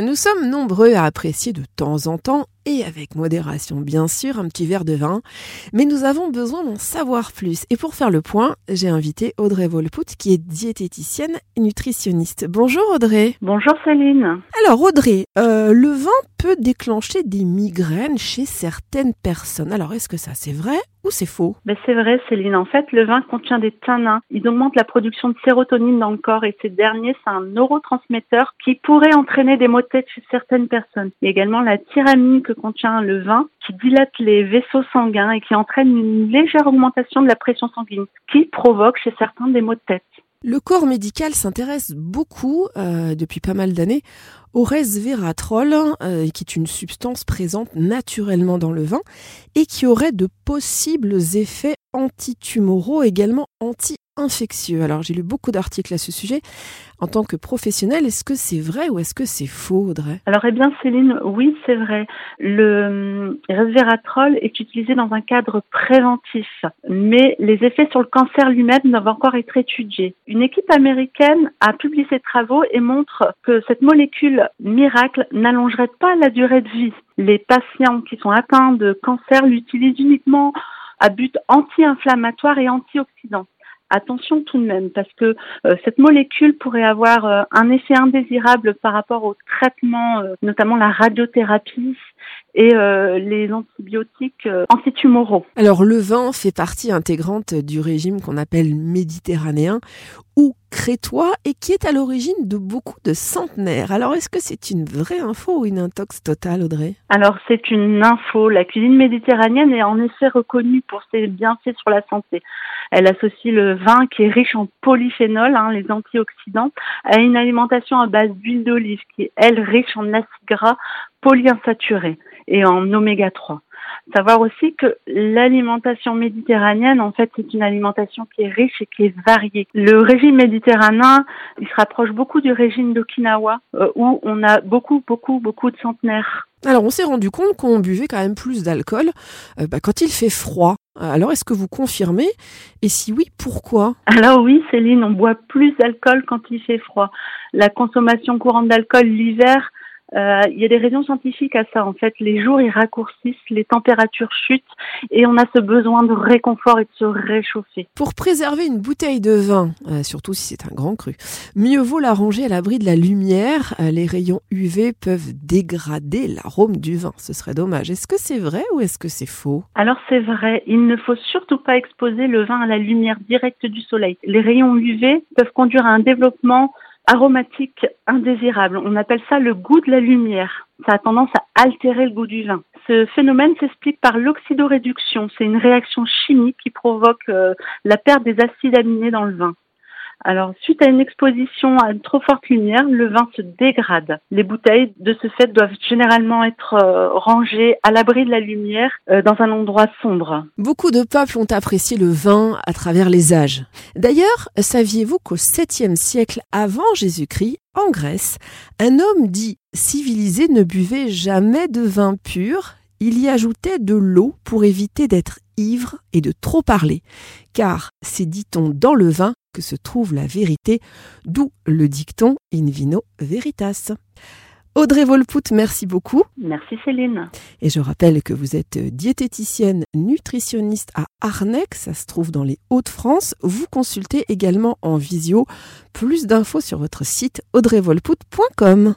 Nous sommes nombreux à apprécier de temps en temps, et avec modération bien sûr, un petit verre de vin, mais nous avons besoin d'en savoir plus. Et pour faire le point, j'ai invité Audrey Volput, qui est diététicienne et nutritionniste. Bonjour Audrey. Bonjour Céline. Alors Audrey, euh, le vin peut déclencher des migraines chez certaines personnes. Alors est-ce que ça c'est vrai ou c'est faux? Ben, C'est vrai Céline. En fait, le vin contient des tanins. Ils augmentent la production de sérotonine dans le corps et ces derniers, c'est un neurotransmetteur qui pourrait entraîner des maux de tête chez certaines personnes. Il y a également la tyramine que contient le vin qui dilate les vaisseaux sanguins et qui entraîne une légère augmentation de la pression sanguine qui provoque chez certains des maux de tête. Le corps médical s'intéresse beaucoup, euh, depuis pas mal d'années, resveratrol, euh, qui est une substance présente naturellement dans le vin et qui aurait de possibles effets antitumoraux, également anti infectieux. Alors j'ai lu beaucoup d'articles à ce sujet. En tant que professionnel, est-ce que c'est vrai ou est-ce que c'est faux, Audrey? Alors eh bien Céline, oui c'est vrai. Le hum, resveratrol est utilisé dans un cadre préventif, mais les effets sur le cancer lui-même doivent encore être étudiés. Une équipe américaine a publié ses travaux et montre que cette molécule miracle n'allongerait pas la durée de vie. Les patients qui sont atteints de cancer l'utilisent uniquement à but anti-inflammatoire et antioxydant attention tout de même parce que euh, cette molécule pourrait avoir euh, un effet indésirable par rapport au traitement, euh, notamment la radiothérapie et les antibiotiques antitumoraux. Alors le vin fait partie intégrante du régime qu'on appelle méditerranéen ou crétois et qui est à l'origine de beaucoup de centenaires. Alors est-ce que c'est une vraie info ou une intox totale, Audrey? Alors c'est une info. La cuisine méditerranéenne est en effet reconnue pour ses bienfaits sur la santé. Elle associe le vin qui est riche en polyphénol, hein, les antioxydants, à une alimentation à base d'huile d'olive qui est, elle, riche en acides gras polyinsaturés et en oméga 3. Savoir aussi que l'alimentation méditerranéenne, en fait, c'est une alimentation qui est riche et qui est variée. Le régime méditerranéen, il se rapproche beaucoup du régime d'Okinawa, euh, où on a beaucoup, beaucoup, beaucoup de centenaires. Alors, on s'est rendu compte qu'on buvait quand même plus d'alcool euh, bah, quand il fait froid. Alors, est-ce que vous confirmez? Et si oui, pourquoi? Alors oui, Céline, on boit plus d'alcool quand il fait froid. La consommation courante d'alcool l'hiver euh, il y a des raisons scientifiques à ça. En fait, les jours ils raccourcissent, les températures chutent et on a ce besoin de réconfort et de se réchauffer. Pour préserver une bouteille de vin, euh, surtout si c'est un grand cru, mieux vaut la ranger à l'abri de la lumière. Euh, les rayons UV peuvent dégrader l'arôme du vin. Ce serait dommage. Est-ce que c'est vrai ou est-ce que c'est faux? Alors c'est vrai. Il ne faut surtout pas exposer le vin à la lumière directe du soleil. Les rayons UV peuvent conduire à un développement aromatique indésirable. On appelle ça le goût de la lumière. Ça a tendance à altérer le goût du vin. Ce phénomène s'explique par l'oxydoréduction. C'est une réaction chimique qui provoque euh, la perte des acides aminés dans le vin. Alors, suite à une exposition à une trop forte lumière, le vin se dégrade. Les bouteilles, de ce fait, doivent généralement être euh, rangées à l'abri de la lumière euh, dans un endroit sombre. Beaucoup de peuples ont apprécié le vin à travers les âges. D'ailleurs, saviez-vous qu'au 7e siècle avant Jésus-Christ, en Grèce, un homme dit civilisé ne buvait jamais de vin pur, il y ajoutait de l'eau pour éviter d'être ivre et de trop parler, car c'est, dit-on, dans le vin que se trouve la vérité, d'où le dicton in vino veritas. Audrey Volput, merci beaucoup. Merci Céline. Et je rappelle que vous êtes diététicienne nutritionniste à Arnec, ça se trouve dans les Hauts-de-France. Vous consultez également en visio. Plus d'infos sur votre site audreyvolput.com.